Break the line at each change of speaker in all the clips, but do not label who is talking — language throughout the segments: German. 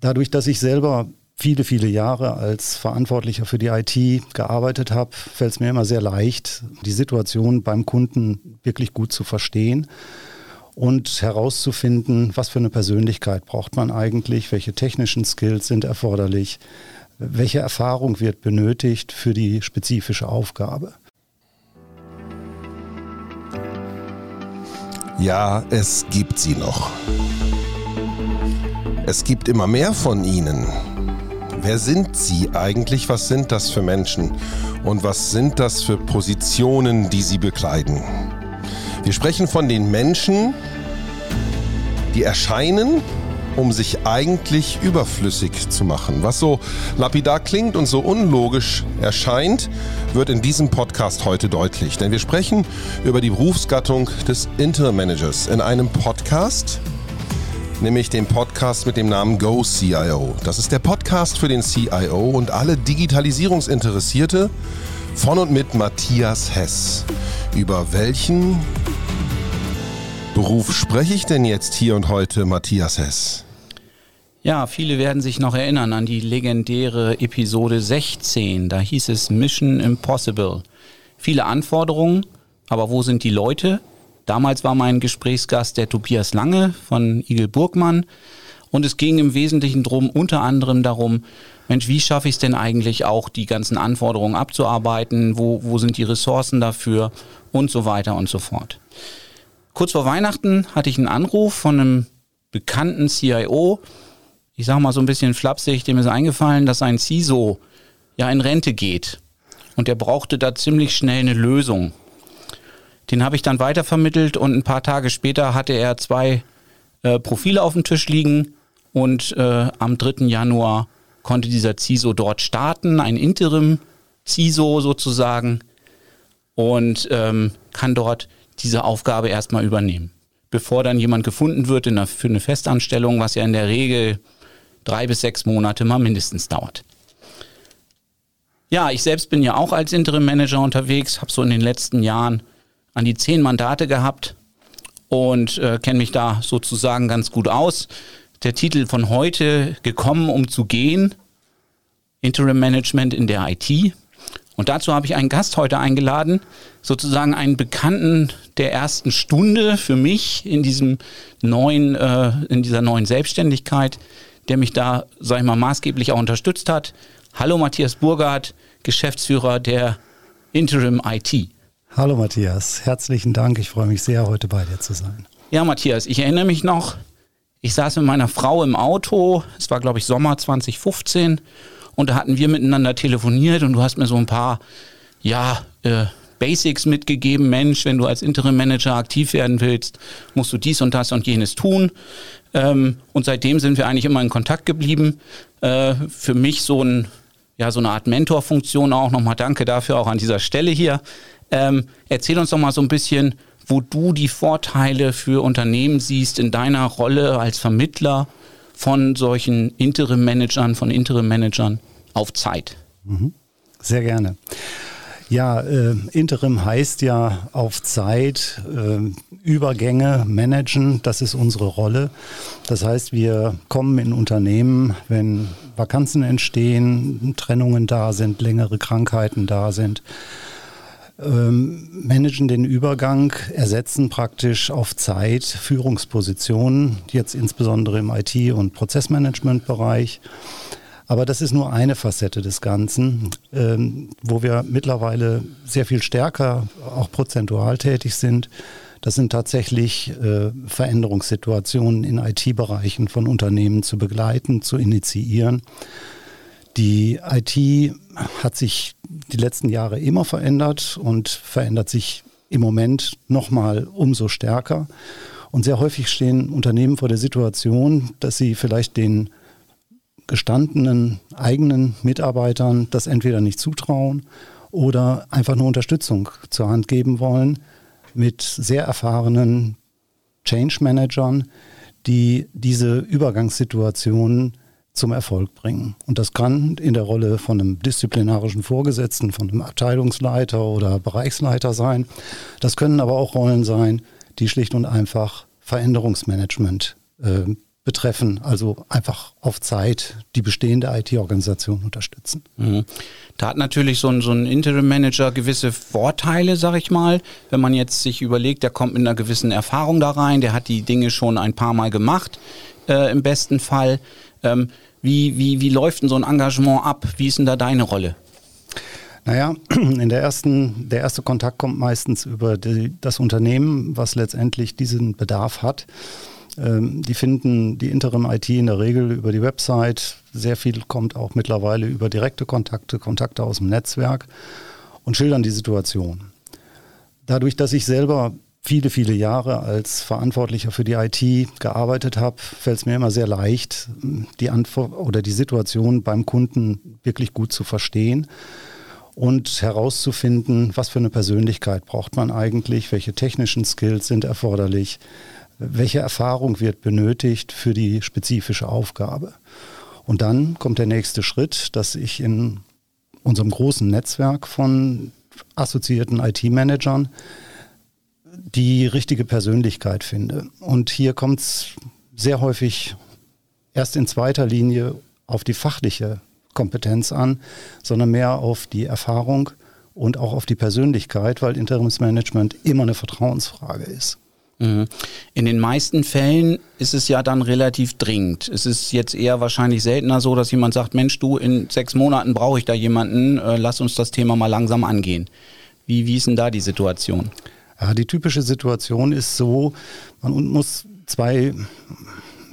dadurch, dass ich selber viele, viele Jahre als Verantwortlicher für die IT gearbeitet habe, fällt es mir immer sehr leicht, die Situation beim Kunden wirklich gut zu verstehen und herauszufinden, was für eine Persönlichkeit braucht man eigentlich, welche technischen Skills sind erforderlich, welche Erfahrung wird benötigt für die spezifische Aufgabe.
Ja, es gibt sie noch. Es gibt immer mehr von ihnen. Wer sind sie eigentlich? Was sind das für Menschen? Und was sind das für Positionen, die sie bekleiden? Wir sprechen von den Menschen, die erscheinen, um sich eigentlich überflüssig zu machen. Was so lapidar klingt und so unlogisch erscheint, wird in diesem Podcast heute deutlich. Denn wir sprechen über die Berufsgattung des Interim Managers in einem Podcast, nämlich dem Podcast mit dem Namen Go CIO. Das ist der Podcast für den CIO und alle Digitalisierungsinteressierte von und mit Matthias Hess. Über welchen Beruf spreche ich denn jetzt hier und heute, Matthias Hess?
Ja, viele werden sich noch erinnern an die legendäre Episode 16. Da hieß es Mission Impossible. Viele Anforderungen, aber wo sind die Leute? Damals war mein Gesprächsgast der Tobias Lange von Igel Burgmann. Und es ging im Wesentlichen drum, unter anderem darum, Mensch, wie schaffe ich es denn eigentlich auch, die ganzen Anforderungen abzuarbeiten? Wo, wo sind die Ressourcen dafür? Und so weiter und so fort. Kurz vor Weihnachten hatte ich einen Anruf von einem bekannten CIO. Ich sage mal so ein bisschen flapsig, dem ist eingefallen, dass ein CISO ja in Rente geht. Und der brauchte da ziemlich schnell eine Lösung. Den habe ich dann weitervermittelt und ein paar Tage später hatte er zwei äh, Profile auf dem Tisch liegen und äh, am 3. Januar konnte dieser CISO dort starten, ein Interim-CISO sozusagen und ähm, kann dort diese Aufgabe erstmal übernehmen. Bevor dann jemand gefunden wird der, für eine Festanstellung, was ja in der Regel drei bis sechs Monate mal mindestens dauert. Ja, ich selbst bin ja auch als Interim Manager unterwegs, habe so in den letzten Jahren an die zehn Mandate gehabt und äh, kenne mich da sozusagen ganz gut aus. Der Titel von heute, gekommen um zu gehen, Interim Management in der IT. Und dazu habe ich einen Gast heute eingeladen, sozusagen einen Bekannten der ersten Stunde für mich in diesem neuen, äh, in dieser neuen Selbstständigkeit, der mich da, sag ich mal, maßgeblich auch unterstützt hat. Hallo Matthias Burghardt, Geschäftsführer der Interim IT.
Hallo Matthias, herzlichen Dank. Ich freue mich sehr, heute bei dir zu sein.
Ja, Matthias, ich erinnere mich noch, ich saß mit meiner Frau im Auto, es war glaube ich Sommer 2015 und da hatten wir miteinander telefoniert und du hast mir so ein paar, ja, äh, Basics mitgegeben. Mensch, wenn du als Interim Manager aktiv werden willst, musst du dies und das und jenes tun. Ähm, und seitdem sind wir eigentlich immer in Kontakt geblieben. Äh, für mich so ein ja, so eine Art Mentorfunktion auch. Nochmal danke dafür auch an dieser Stelle hier. Ähm, erzähl uns doch mal so ein bisschen, wo du die Vorteile für Unternehmen siehst in deiner Rolle als Vermittler von solchen Interim-Managern, von Interim-Managern auf Zeit.
Mhm. Sehr gerne. Ja, äh, Interim heißt ja auf Zeit äh, Übergänge managen, das ist unsere Rolle. Das heißt, wir kommen in Unternehmen, wenn Vakanzen entstehen, Trennungen da sind, längere Krankheiten da sind, ähm, managen den Übergang, ersetzen praktisch auf Zeit Führungspositionen, jetzt insbesondere im IT- und Prozessmanagement-Bereich. Aber das ist nur eine Facette des Ganzen, ähm, wo wir mittlerweile sehr viel stärker auch prozentual tätig sind. Das sind tatsächlich äh, Veränderungssituationen in IT-Bereichen von Unternehmen zu begleiten, zu initiieren. Die IT hat sich die letzten Jahre immer verändert und verändert sich im Moment nochmal umso stärker. Und sehr häufig stehen Unternehmen vor der Situation, dass sie vielleicht den gestandenen eigenen Mitarbeitern das entweder nicht zutrauen oder einfach nur Unterstützung zur Hand geben wollen mit sehr erfahrenen Change Managern, die diese Übergangssituationen zum Erfolg bringen. Und das kann in der Rolle von einem disziplinarischen Vorgesetzten, von einem Abteilungsleiter oder Bereichsleiter sein. Das können aber auch Rollen sein, die schlicht und einfach Veränderungsmanagement äh, betreffen, also einfach auf Zeit die bestehende IT-Organisation unterstützen. Mhm.
Da hat natürlich so ein, so ein Interim-Manager gewisse Vorteile, sag ich mal. Wenn man jetzt sich überlegt, der kommt mit einer gewissen Erfahrung da rein, der hat die Dinge schon ein paar Mal gemacht, äh, im besten Fall. Ähm, wie, wie, wie läuft denn so ein Engagement ab? Wie ist denn da deine Rolle?
Naja, in der ersten, der erste Kontakt kommt meistens über die, das Unternehmen, was letztendlich diesen Bedarf hat. Ähm, die finden die Interim-IT in der Regel über die Website. Sehr viel kommt auch mittlerweile über direkte Kontakte, Kontakte aus dem Netzwerk und schildern die Situation. Dadurch, dass ich selber viele, viele Jahre als Verantwortlicher für die IT gearbeitet habe, fällt es mir immer sehr leicht, die Antwort oder die Situation beim Kunden wirklich gut zu verstehen und herauszufinden, was für eine Persönlichkeit braucht man eigentlich, welche technischen Skills sind erforderlich, welche Erfahrung wird benötigt für die spezifische Aufgabe. Und dann kommt der nächste Schritt, dass ich in unserem großen Netzwerk von assoziierten IT-Managern die richtige Persönlichkeit finde. Und hier kommt es sehr häufig erst in zweiter Linie auf die fachliche Kompetenz an, sondern mehr auf die Erfahrung und auch auf die Persönlichkeit, weil Interimsmanagement immer eine Vertrauensfrage ist.
Mhm. In den meisten Fällen ist es ja dann relativ dringend. Es ist jetzt eher wahrscheinlich seltener so, dass jemand sagt, Mensch, du, in sechs Monaten brauche ich da jemanden, äh, lass uns das Thema mal langsam angehen. Wie, wie ist denn da die Situation?
Ja, die typische Situation ist so, man muss zwei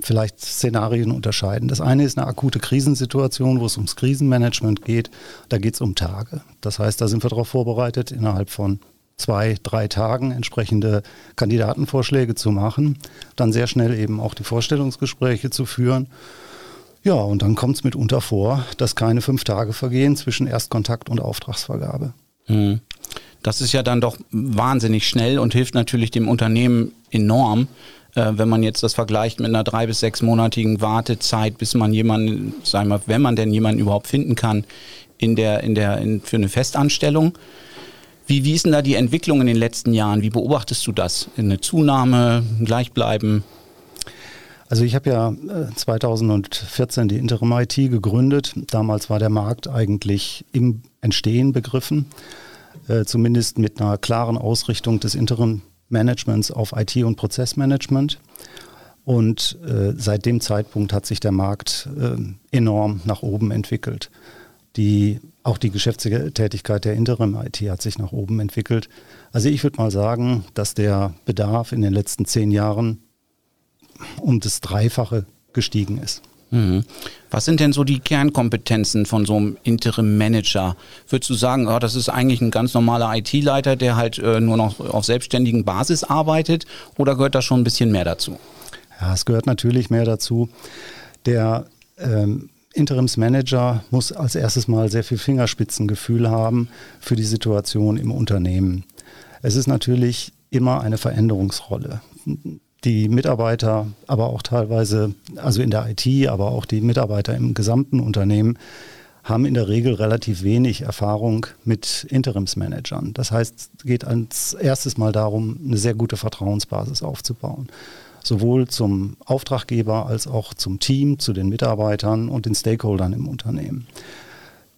vielleicht Szenarien unterscheiden. Das eine ist eine akute Krisensituation, wo es ums Krisenmanagement geht. Da geht es um Tage. Das heißt, da sind wir darauf vorbereitet, innerhalb von zwei, drei Tagen entsprechende Kandidatenvorschläge zu machen, dann sehr schnell eben auch die Vorstellungsgespräche zu führen. Ja, und dann kommt es mitunter vor, dass keine fünf Tage vergehen zwischen Erstkontakt und Auftragsvergabe.
Hm. Das ist ja dann doch wahnsinnig schnell und hilft natürlich dem Unternehmen enorm, äh, wenn man jetzt das vergleicht mit einer drei- bis sechsmonatigen Wartezeit, bis man jemanden, sagen wir, wenn man denn jemanden überhaupt finden kann, in der, in der, in, für eine Festanstellung. Wie, wie ist denn da die Entwicklung in den letzten Jahren? Wie beobachtest du das? Eine Zunahme, Gleichbleiben?
Also ich habe ja 2014 äh, die Interim IT gegründet. Damals war der Markt eigentlich im Entstehen begriffen, äh, zumindest mit einer klaren Ausrichtung des Interim Managements auf IT und Prozessmanagement. Und äh, seit dem Zeitpunkt hat sich der Markt äh, enorm nach oben entwickelt. Die auch die Geschäftstätigkeit der Interim-IT hat sich nach oben entwickelt. Also ich würde mal sagen, dass der Bedarf in den letzten zehn Jahren um das Dreifache gestiegen ist.
Mhm. Was sind denn so die Kernkompetenzen von so einem Interim-Manager? Würdest du sagen, oh, das ist eigentlich ein ganz normaler IT-Leiter, der halt äh, nur noch auf selbstständigen Basis arbeitet oder gehört da schon ein bisschen mehr dazu?
Ja, es gehört natürlich mehr dazu. Der ähm, Interimsmanager muss als erstes mal sehr viel Fingerspitzengefühl haben für die Situation im Unternehmen. Es ist natürlich immer eine Veränderungsrolle. Die Mitarbeiter, aber auch teilweise, also in der IT, aber auch die Mitarbeiter im gesamten Unternehmen haben in der Regel relativ wenig Erfahrung mit Interimsmanagern. Das heißt, es geht als erstes mal darum, eine sehr gute Vertrauensbasis aufzubauen sowohl zum Auftraggeber als auch zum Team, zu den Mitarbeitern und den Stakeholdern im Unternehmen.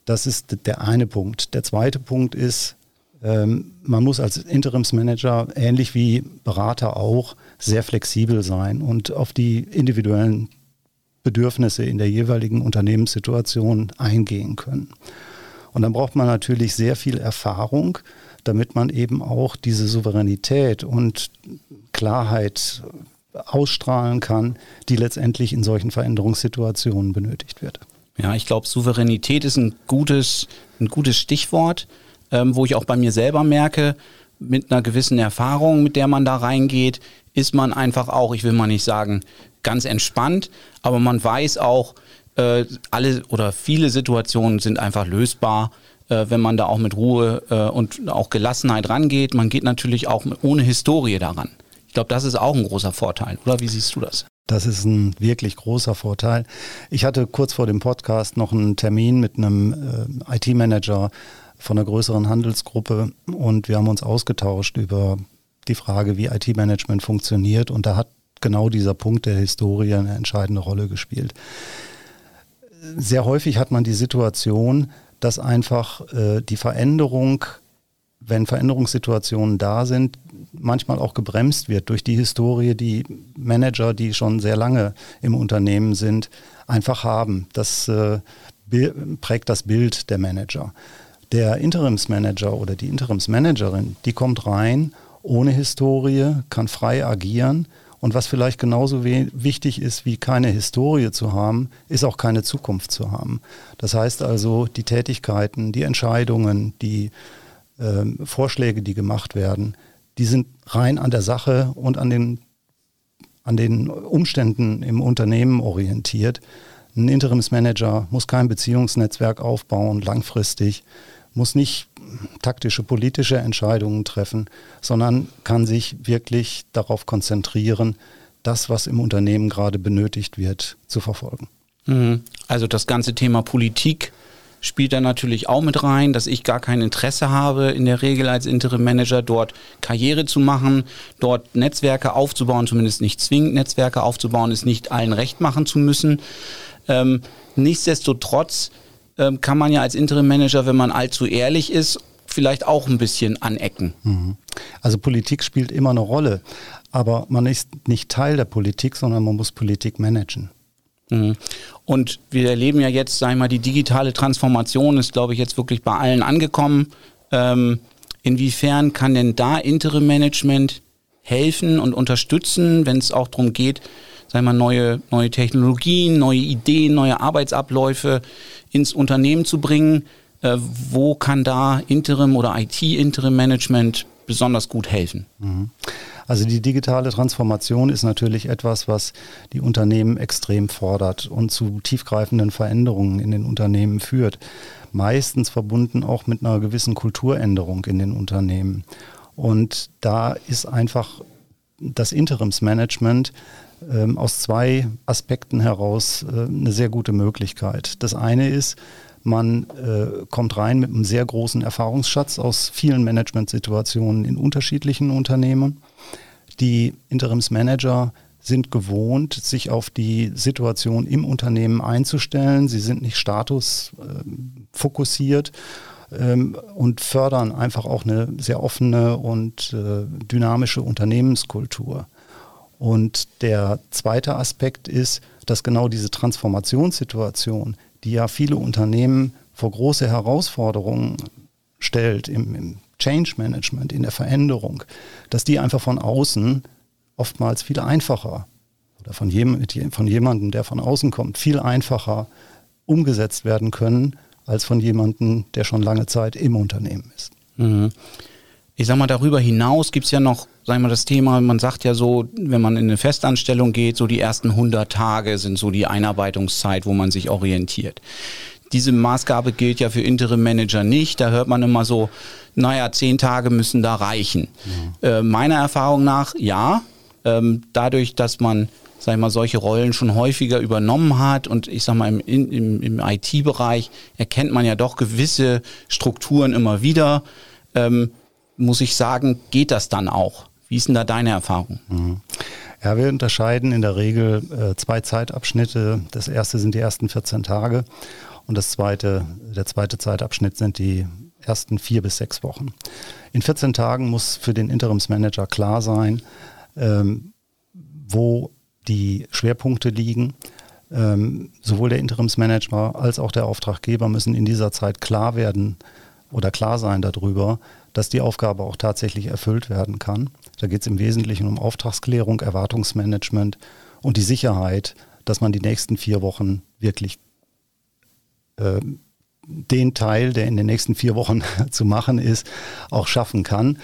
Das ist der eine Punkt. Der zweite Punkt ist, ähm, man muss als Interimsmanager, ähnlich wie Berater auch, sehr flexibel sein und auf die individuellen Bedürfnisse in der jeweiligen Unternehmenssituation eingehen können. Und dann braucht man natürlich sehr viel Erfahrung, damit man eben auch diese Souveränität und Klarheit ausstrahlen kann, die letztendlich in solchen Veränderungssituationen benötigt wird.
Ja, ich glaube, Souveränität ist ein gutes, ein gutes Stichwort, ähm, wo ich auch bei mir selber merke, mit einer gewissen Erfahrung, mit der man da reingeht, ist man einfach auch, ich will mal nicht sagen, ganz entspannt, aber man weiß auch, äh, alle oder viele Situationen sind einfach lösbar, äh, wenn man da auch mit Ruhe äh, und auch Gelassenheit rangeht. Man geht natürlich auch ohne Historie daran glaube, das ist auch ein großer Vorteil, oder wie siehst du das?
Das ist ein wirklich großer Vorteil. Ich hatte kurz vor dem Podcast noch einen Termin mit einem äh, IT-Manager von einer größeren Handelsgruppe und wir haben uns ausgetauscht über die Frage, wie IT-Management funktioniert. Und da hat genau dieser Punkt der Historie eine entscheidende Rolle gespielt. Sehr häufig hat man die Situation, dass einfach äh, die Veränderung, wenn Veränderungssituationen da sind, manchmal auch gebremst wird durch die Historie, die Manager, die schon sehr lange im Unternehmen sind, einfach haben. Das äh, prägt das Bild der Manager. Der Interimsmanager oder die Interimsmanagerin, die kommt rein ohne Historie, kann frei agieren. Und was vielleicht genauso wichtig ist, wie keine Historie zu haben, ist auch keine Zukunft zu haben. Das heißt also, die Tätigkeiten, die Entscheidungen, die äh, Vorschläge, die gemacht werden, die sind rein an der Sache und an den, an den Umständen im Unternehmen orientiert. Ein Interimsmanager muss kein Beziehungsnetzwerk aufbauen, langfristig, muss nicht taktische politische Entscheidungen treffen, sondern kann sich wirklich darauf konzentrieren, das, was im Unternehmen gerade benötigt wird, zu verfolgen.
Mhm. Also das ganze Thema Politik spielt da natürlich auch mit rein, dass ich gar kein Interesse habe, in der Regel als Interim Manager dort Karriere zu machen, dort Netzwerke aufzubauen, zumindest nicht zwingend Netzwerke aufzubauen, es nicht allen recht machen zu müssen. Ähm, nichtsdestotrotz ähm, kann man ja als Interim Manager, wenn man allzu ehrlich ist, vielleicht auch ein bisschen anecken. Mhm.
Also Politik spielt immer eine Rolle, aber man ist nicht Teil der Politik, sondern man muss Politik managen.
Mhm. Und wir erleben ja jetzt, sagen wir mal, die digitale Transformation ist, glaube ich, jetzt wirklich bei allen angekommen. Ähm, inwiefern kann denn da Interim Management helfen und unterstützen, wenn es auch darum geht, sagen wir mal, neue, neue Technologien, neue Ideen, neue Arbeitsabläufe ins Unternehmen zu bringen. Äh, wo kann da Interim oder IT-Interim-Management besonders gut helfen?
Mhm. Also die digitale Transformation ist natürlich etwas, was die Unternehmen extrem fordert und zu tiefgreifenden Veränderungen in den Unternehmen führt. Meistens verbunden auch mit einer gewissen Kulturänderung in den Unternehmen. Und da ist einfach das Interimsmanagement ähm, aus zwei Aspekten heraus äh, eine sehr gute Möglichkeit. Das eine ist, man äh, kommt rein mit einem sehr großen Erfahrungsschatz aus vielen Managementsituationen in unterschiedlichen Unternehmen. Die Interimsmanager sind gewohnt, sich auf die Situation im Unternehmen einzustellen. Sie sind nicht statusfokussiert äh, ähm, und fördern einfach auch eine sehr offene und äh, dynamische Unternehmenskultur. Und der zweite Aspekt ist, dass genau diese Transformationssituation, die ja viele Unternehmen vor große Herausforderungen stellt im, im Change Management, in der Veränderung, dass die einfach von außen oftmals viel einfacher oder von, jem, von jemandem, der von außen kommt, viel einfacher umgesetzt werden können, als von jemandem, der schon lange Zeit im Unternehmen ist. Mhm.
Ich sag mal, darüber hinaus gibt es ja noch, sagen wir mal, das Thema, man sagt ja so, wenn man in eine Festanstellung geht, so die ersten 100 Tage sind so die Einarbeitungszeit, wo man sich orientiert. Diese Maßgabe gilt ja für Interim Manager nicht. Da hört man immer so, naja, zehn Tage müssen da reichen. Ja. Äh, meiner Erfahrung nach, ja. Ähm, dadurch, dass man sag ich mal, solche Rollen schon häufiger übernommen hat und ich sag mal, im, im, im IT-Bereich erkennt man ja doch gewisse Strukturen immer wieder. Ähm, muss ich sagen, geht das dann auch? Wie ist denn da deine Erfahrung? Mhm.
Ja, wir unterscheiden in der Regel äh, zwei Zeitabschnitte. Das erste sind die ersten 14 Tage und das zweite, der zweite Zeitabschnitt sind die ersten vier bis sechs Wochen. In 14 Tagen muss für den Interimsmanager klar sein, ähm, wo die Schwerpunkte liegen. Ähm, sowohl der Interimsmanager als auch der Auftraggeber müssen in dieser Zeit klar werden oder klar sein darüber, dass die Aufgabe auch tatsächlich erfüllt werden kann. Da geht es im Wesentlichen um Auftragsklärung, Erwartungsmanagement und die Sicherheit, dass man die nächsten vier Wochen wirklich äh, den Teil, der in den nächsten vier Wochen zu machen ist, auch schaffen kann.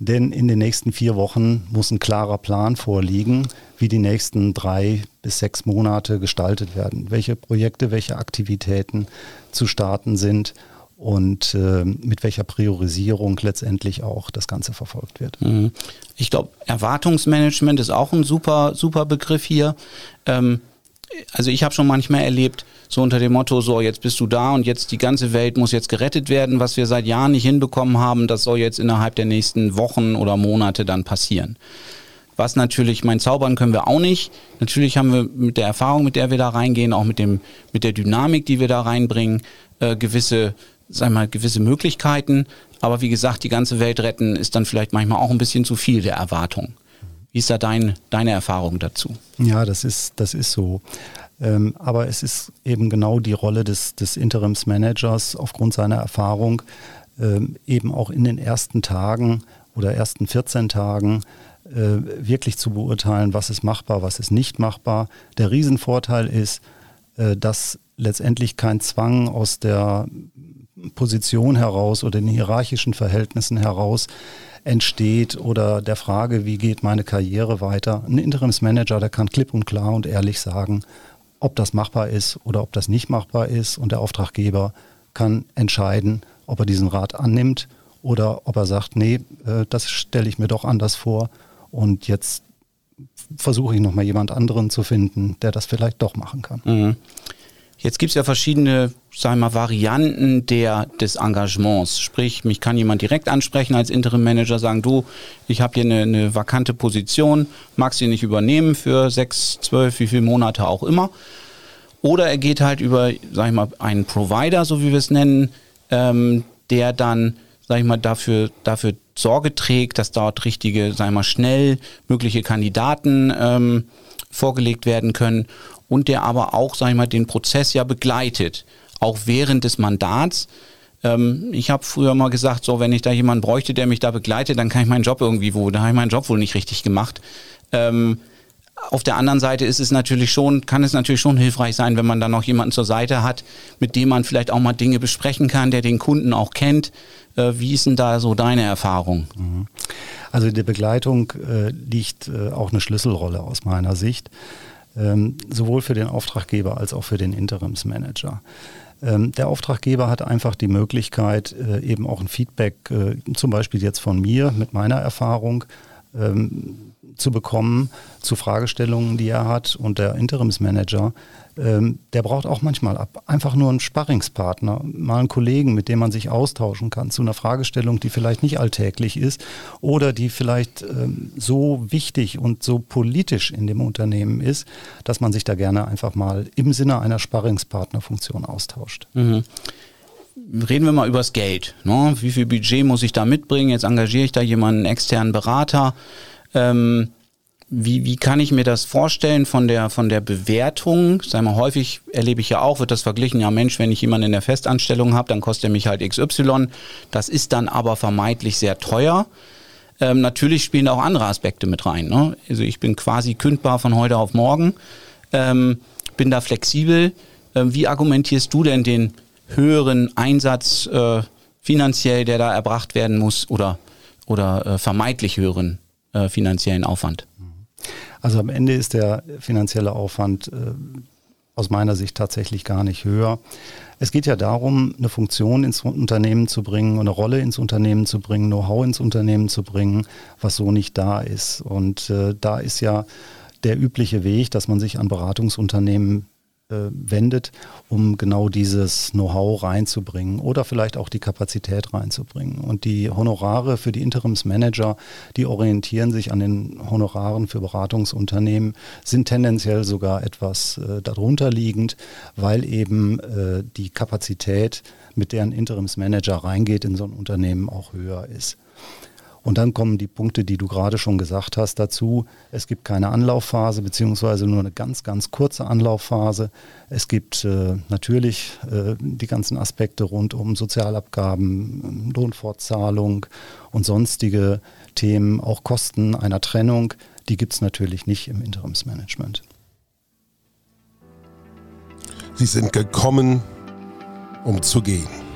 Denn in den nächsten vier Wochen muss ein klarer Plan vorliegen, wie die nächsten drei bis sechs Monate gestaltet werden, welche Projekte, welche Aktivitäten zu starten sind und äh, mit welcher Priorisierung letztendlich auch das Ganze verfolgt wird. Mhm.
Ich glaube, Erwartungsmanagement ist auch ein super, super Begriff hier. Ähm, also ich habe schon manchmal erlebt, so unter dem Motto, so jetzt bist du da und jetzt die ganze Welt muss jetzt gerettet werden, was wir seit Jahren nicht hinbekommen haben, das soll jetzt innerhalb der nächsten Wochen oder Monate dann passieren. Was natürlich, mein Zaubern können wir auch nicht. Natürlich haben wir mit der Erfahrung, mit der wir da reingehen, auch mit dem, mit der Dynamik, die wir da reinbringen, äh, gewisse, sag mal, gewisse Möglichkeiten. Aber wie gesagt, die ganze Welt retten ist dann vielleicht manchmal auch ein bisschen zu viel der Erwartung. Wie ist da dein, deine Erfahrung dazu?
Ja, das ist, das ist so. Ähm, aber es ist eben genau die Rolle des, des Interimsmanagers aufgrund seiner Erfahrung, ähm, eben auch in den ersten Tagen oder ersten 14 Tagen äh, wirklich zu beurteilen, was ist machbar, was ist nicht machbar. Der Riesenvorteil ist, äh, dass letztendlich kein Zwang aus der Position heraus oder den hierarchischen Verhältnissen heraus entsteht oder der Frage, wie geht meine Karriere weiter. Ein Interimsmanager, der kann klipp und klar und ehrlich sagen, ob das machbar ist oder ob das nicht machbar ist und der Auftraggeber kann entscheiden, ob er diesen Rat annimmt oder ob er sagt, nee, äh, das stelle ich mir doch anders vor und jetzt versuche ich nochmal jemand anderen zu finden, der das vielleicht doch machen kann. Mhm.
Jetzt gibt es ja verschiedene, sagen wir mal, Varianten der, des Engagements. Sprich, mich kann jemand direkt ansprechen als Interim Manager, sagen, du, ich habe hier eine, eine vakante Position, magst du nicht übernehmen für sechs, zwölf, wie viele Monate auch immer. Oder er geht halt über, sag ich mal, einen Provider, so wie wir es nennen, ähm, der dann, sag ich mal, dafür, dafür Sorge trägt, dass dort richtige, sag ich mal, schnell mögliche Kandidaten ähm, vorgelegt werden können und der aber auch, sag ich mal, den Prozess ja begleitet, auch während des Mandats. Ähm, ich habe früher mal gesagt, so wenn ich da jemanden bräuchte, der mich da begleitet, dann kann ich meinen Job irgendwie wo, da habe ich meinen Job wohl nicht richtig gemacht. Ähm, auf der anderen Seite ist es natürlich schon, kann es natürlich schon hilfreich sein, wenn man dann noch jemanden zur Seite hat, mit dem man vielleicht auch mal Dinge besprechen kann, der den Kunden auch kennt. Äh, wie ist denn da so deine Erfahrung? Mhm.
Also die Begleitung äh, liegt äh, auch eine Schlüsselrolle aus meiner Sicht ähm, sowohl für den Auftraggeber als auch für den Interimsmanager. Ähm, der Auftraggeber hat einfach die Möglichkeit, äh, eben auch ein Feedback, äh, zum Beispiel jetzt von mir mit meiner Erfahrung, ähm, zu bekommen zu Fragestellungen, die er hat. Und der Interimsmanager, ähm, der braucht auch manchmal ab, einfach nur einen Sparringspartner, mal einen Kollegen, mit dem man sich austauschen kann zu einer Fragestellung, die vielleicht nicht alltäglich ist oder die vielleicht ähm, so wichtig und so politisch in dem Unternehmen ist, dass man sich da gerne einfach mal im Sinne einer Sparringspartnerfunktion austauscht. Mhm
reden wir mal übers Geld. Ne? Wie viel Budget muss ich da mitbringen? Jetzt engagiere ich da jemanden, externen Berater. Ähm, wie, wie kann ich mir das vorstellen von der, von der Bewertung? Sei mal, häufig erlebe ich ja auch, wird das verglichen, ja Mensch, wenn ich jemanden in der Festanstellung habe, dann kostet er mich halt XY. Das ist dann aber vermeintlich sehr teuer. Ähm, natürlich spielen auch andere Aspekte mit rein. Ne? Also ich bin quasi kündbar von heute auf morgen, ähm, bin da flexibel. Ähm, wie argumentierst du denn den höheren Einsatz äh, finanziell, der da erbracht werden muss oder, oder äh, vermeintlich höheren äh, finanziellen Aufwand?
Also am Ende ist der finanzielle Aufwand äh, aus meiner Sicht tatsächlich gar nicht höher. Es geht ja darum, eine Funktion ins Unternehmen zu bringen, eine Rolle ins Unternehmen zu bringen, Know-how ins Unternehmen zu bringen, was so nicht da ist. Und äh, da ist ja der übliche Weg, dass man sich an Beratungsunternehmen wendet, um genau dieses Know-how reinzubringen oder vielleicht auch die Kapazität reinzubringen. Und die Honorare für die Interimsmanager, die orientieren sich an den Honoraren für Beratungsunternehmen, sind tendenziell sogar etwas äh, darunter liegend, weil eben äh, die Kapazität, mit der ein Interimsmanager reingeht in so ein Unternehmen, auch höher ist. Und dann kommen die Punkte, die du gerade schon gesagt hast, dazu. Es gibt keine Anlaufphase, beziehungsweise nur eine ganz, ganz kurze Anlaufphase. Es gibt äh, natürlich äh, die ganzen Aspekte rund um Sozialabgaben, Lohnfortzahlung und sonstige Themen, auch Kosten einer Trennung. Die gibt es natürlich nicht im Interimsmanagement.
Sie sind gekommen, um zu gehen.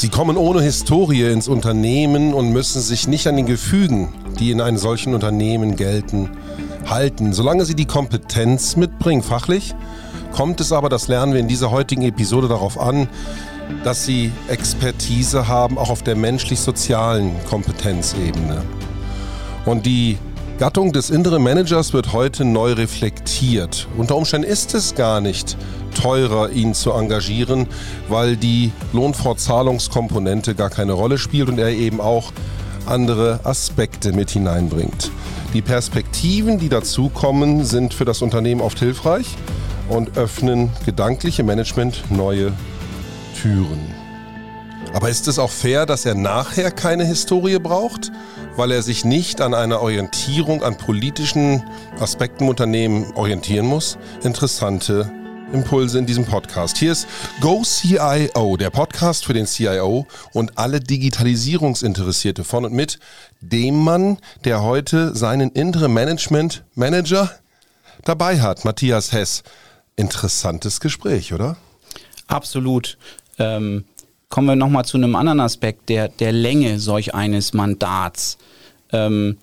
Sie kommen ohne Historie ins Unternehmen und müssen sich nicht an den Gefügen, die in einem solchen Unternehmen gelten, halten. Solange sie die Kompetenz mitbringen, fachlich, kommt es aber, das lernen wir in dieser heutigen Episode darauf an, dass sie Expertise haben, auch auf der menschlich-sozialen Kompetenzebene. Und die Gattung des inneren Managers wird heute neu reflektiert. Unter Umständen ist es gar nicht teurer, ihn zu engagieren, weil die Lohnfortzahlungskomponente gar keine Rolle spielt und er eben auch andere Aspekte mit hineinbringt. Die Perspektiven, die dazukommen, sind für das Unternehmen oft hilfreich und öffnen gedankliche Management neue Türen. Aber ist es auch fair, dass er nachher keine Historie braucht, weil er sich nicht an einer Orientierung an politischen Aspekten im Unternehmen orientieren muss? Interessante Impulse in diesem Podcast. Hier ist Go CIO, der Podcast für den CIO und alle Digitalisierungsinteressierte von und mit dem Mann, der heute seinen Interim Management Manager dabei hat, Matthias Hess. Interessantes Gespräch, oder?
Absolut. Ähm, kommen wir nochmal zu einem anderen Aspekt der, der Länge solch eines Mandats. Ähm,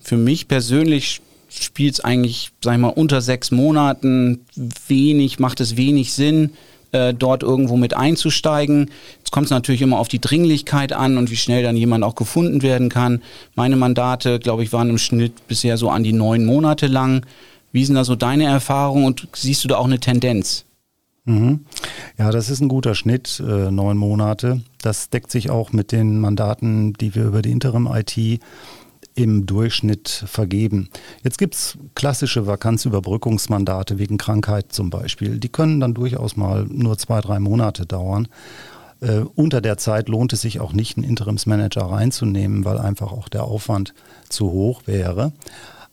für mich persönlich spielt es eigentlich, sag ich mal, unter sechs Monaten wenig, macht es wenig Sinn, äh, dort irgendwo mit einzusteigen. Jetzt kommt es natürlich immer auf die Dringlichkeit an und wie schnell dann jemand auch gefunden werden kann. Meine Mandate, glaube ich, waren im Schnitt bisher so an die neun Monate lang. Wie sind da so deine Erfahrungen und siehst du da auch eine Tendenz?
Mhm. Ja, das ist ein guter Schnitt, äh, neun Monate. Das deckt sich auch mit den Mandaten, die wir über die Interim-IT im Durchschnitt vergeben. Jetzt gibt es klassische Vakanzüberbrückungsmandate wegen Krankheit zum Beispiel. Die können dann durchaus mal nur zwei, drei Monate dauern. Äh, unter der Zeit lohnt es sich auch nicht, einen Interimsmanager reinzunehmen, weil einfach auch der Aufwand zu hoch wäre.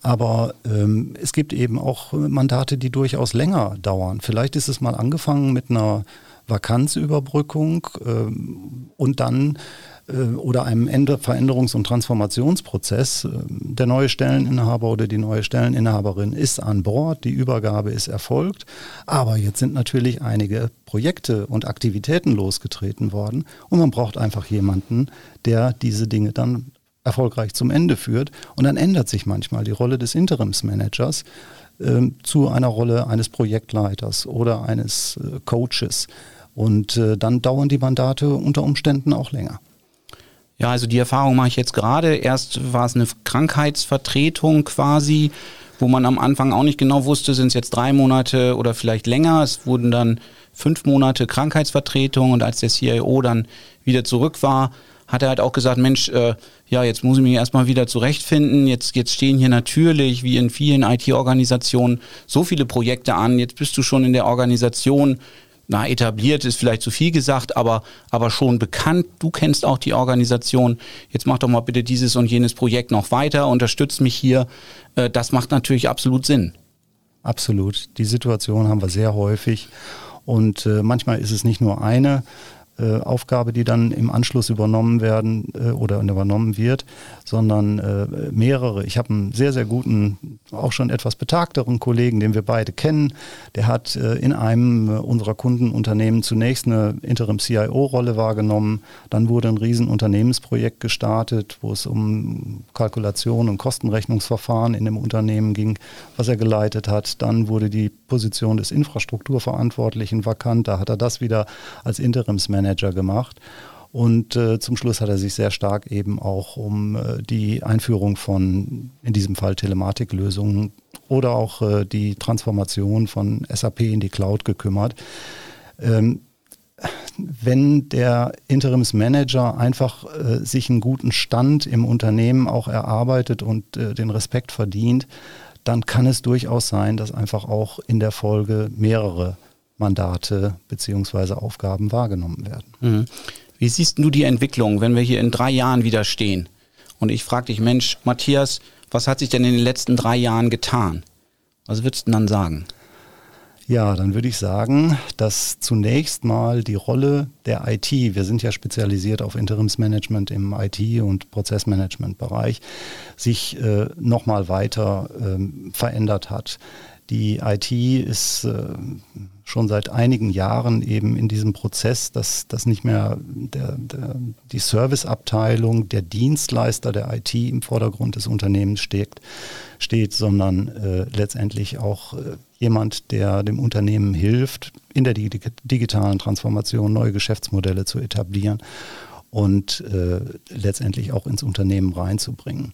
Aber ähm, es gibt eben auch Mandate, die durchaus länger dauern. Vielleicht ist es mal angefangen mit einer Vakanzüberbrückung ähm, und dann äh, oder einem Ende Veränderungs- und Transformationsprozess. Ähm, der neue Stelleninhaber oder die neue Stelleninhaberin ist an Bord, die Übergabe ist erfolgt, aber jetzt sind natürlich einige Projekte und Aktivitäten losgetreten worden und man braucht einfach jemanden, der diese Dinge dann erfolgreich zum Ende führt. Und dann ändert sich manchmal die Rolle des Interimsmanagers äh, zu einer Rolle eines Projektleiters oder eines äh, Coaches. Und äh, dann dauern die Mandate unter Umständen auch länger.
Ja, also die Erfahrung mache ich jetzt gerade. Erst war es eine Krankheitsvertretung quasi, wo man am Anfang auch nicht genau wusste, sind es jetzt drei Monate oder vielleicht länger. Es wurden dann fünf Monate Krankheitsvertretung und als der CIO dann wieder zurück war, hat er halt auch gesagt, Mensch, äh, ja, jetzt muss ich mich erstmal wieder zurechtfinden. Jetzt, jetzt stehen hier natürlich, wie in vielen IT-Organisationen, so viele Projekte an. Jetzt bist du schon in der Organisation. Na, etabliert ist vielleicht zu viel gesagt, aber, aber schon bekannt. Du kennst auch die Organisation. Jetzt mach doch mal bitte dieses und jenes Projekt noch weiter, unterstützt mich hier. Äh, das macht natürlich absolut Sinn.
Absolut. Die Situation haben wir sehr häufig. Und äh, manchmal ist es nicht nur eine, äh, Aufgabe, die dann im Anschluss übernommen werden äh, oder übernommen wird, sondern äh, mehrere. Ich habe einen sehr, sehr guten, auch schon etwas betagteren Kollegen, den wir beide kennen. Der hat äh, in einem äh, unserer Kundenunternehmen zunächst eine Interim-CIO-Rolle wahrgenommen. Dann wurde ein Riesenunternehmensprojekt gestartet, wo es um Kalkulation und Kostenrechnungsverfahren in dem Unternehmen ging, was er geleitet hat. Dann wurde die Position des Infrastrukturverantwortlichen vakant. Da hat er das wieder als Interimsmanager Manager gemacht. Und äh, zum Schluss hat er sich sehr stark eben auch um äh, die Einführung von, in diesem Fall Telematiklösungen oder auch äh, die Transformation von SAP in die Cloud gekümmert. Ähm, wenn der Interimsmanager einfach äh, sich einen guten Stand im Unternehmen auch erarbeitet und äh, den Respekt verdient, dann kann es durchaus sein, dass einfach auch in der Folge mehrere Mandate bzw. Aufgaben wahrgenommen werden.
Mhm. Wie siehst du die Entwicklung, wenn wir hier in drei Jahren wieder stehen? Und ich frage dich, Mensch, Matthias, was hat sich denn in den letzten drei Jahren getan? Was würdest du dann sagen?
Ja, dann würde ich sagen, dass zunächst mal die Rolle der IT, wir sind ja spezialisiert auf Interimsmanagement im IT- und Prozessmanagement-Bereich, sich äh, nochmal weiter äh, verändert hat. Die IT ist äh, schon seit einigen Jahren eben in diesem Prozess, dass, dass nicht mehr der, der, die Serviceabteilung, der Dienstleister der IT im Vordergrund des Unternehmens steht, steht sondern äh, letztendlich auch äh, jemand, der dem Unternehmen hilft, in der digitalen Transformation neue Geschäftsmodelle zu etablieren und äh, letztendlich auch ins Unternehmen reinzubringen.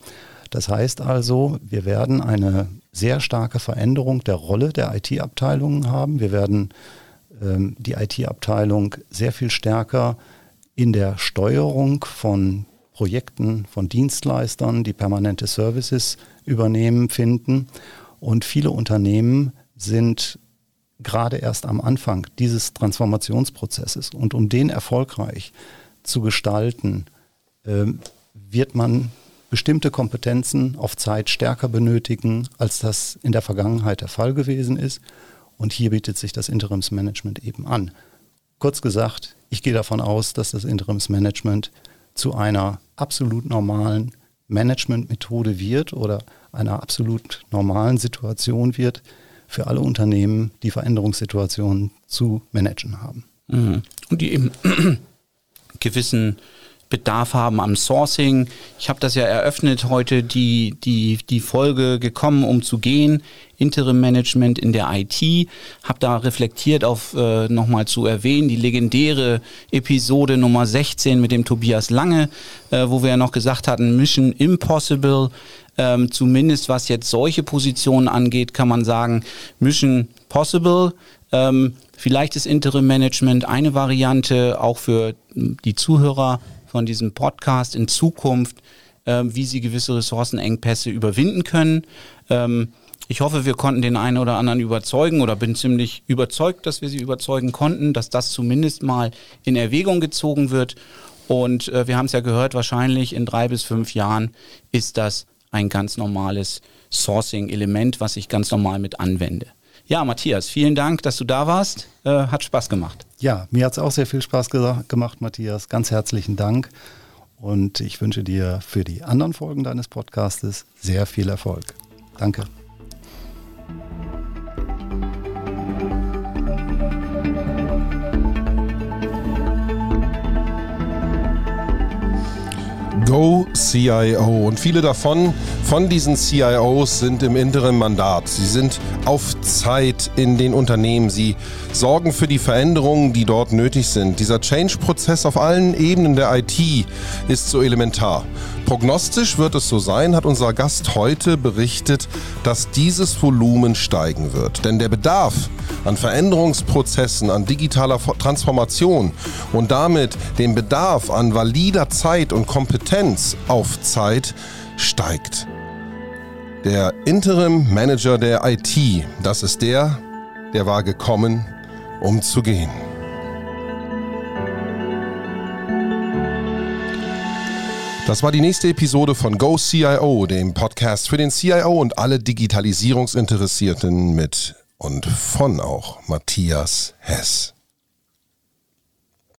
Das heißt also, wir werden eine sehr starke Veränderung der Rolle der IT-Abteilungen haben. Wir werden ähm, die IT-Abteilung sehr viel stärker in der Steuerung von Projekten von Dienstleistern, die permanente Services übernehmen, finden. Und viele Unternehmen sind gerade erst am Anfang dieses Transformationsprozesses. Und um den erfolgreich zu gestalten, äh, wird man bestimmte Kompetenzen auf Zeit stärker benötigen, als das in der Vergangenheit der Fall gewesen ist. Und hier bietet sich das Interimsmanagement eben an. Kurz gesagt, ich gehe davon aus, dass das Interimsmanagement zu einer absolut normalen Managementmethode wird oder einer absolut normalen Situation wird für alle Unternehmen, die Veränderungssituationen zu managen haben.
Mhm. Und die eben gewissen Bedarf haben am Sourcing. Ich habe das ja eröffnet heute, die, die, die Folge gekommen, um zu gehen. Interim Management in der IT. Habe da reflektiert auf äh, nochmal zu erwähnen, die legendäre Episode Nummer 16 mit dem Tobias Lange, äh, wo wir ja noch gesagt hatten, Mission Impossible. Ähm, zumindest was jetzt solche Positionen angeht, kann man sagen, Mission Possible. Ähm, vielleicht ist Interim Management eine Variante auch für die Zuhörer von diesem Podcast in Zukunft, äh, wie sie gewisse Ressourcenengpässe überwinden können. Ähm, ich hoffe, wir konnten den einen oder anderen überzeugen oder bin ziemlich überzeugt, dass wir sie überzeugen konnten, dass das zumindest mal in Erwägung gezogen wird. Und äh, wir haben es ja gehört, wahrscheinlich in drei bis fünf Jahren ist das ein ganz normales Sourcing-Element, was ich ganz normal mit anwende. Ja, Matthias, vielen Dank, dass du da warst. Äh, hat Spaß gemacht.
Ja, mir hat es auch sehr viel Spaß gemacht, Matthias. Ganz herzlichen Dank. Und ich wünsche dir für die anderen Folgen deines Podcastes sehr viel Erfolg. Danke.
Go CIO. Und viele davon, von diesen CIOs, sind im interim Mandat. Sie sind auf Zeit in den Unternehmen. Sie sorgen für die Veränderungen, die dort nötig sind. Dieser Change-Prozess auf allen Ebenen der IT ist so elementar. Prognostisch wird es so sein, hat unser Gast heute berichtet, dass dieses Volumen steigen wird. Denn der Bedarf an Veränderungsprozessen, an digitaler Transformation und damit dem Bedarf an valider Zeit und Kompetenz auf Zeit steigt. Der Interim Manager der IT, das ist der, der war gekommen, um zu gehen. Das war die nächste Episode von Go CIO, dem Podcast für den CIO und alle Digitalisierungsinteressierten mit und von auch Matthias Hess.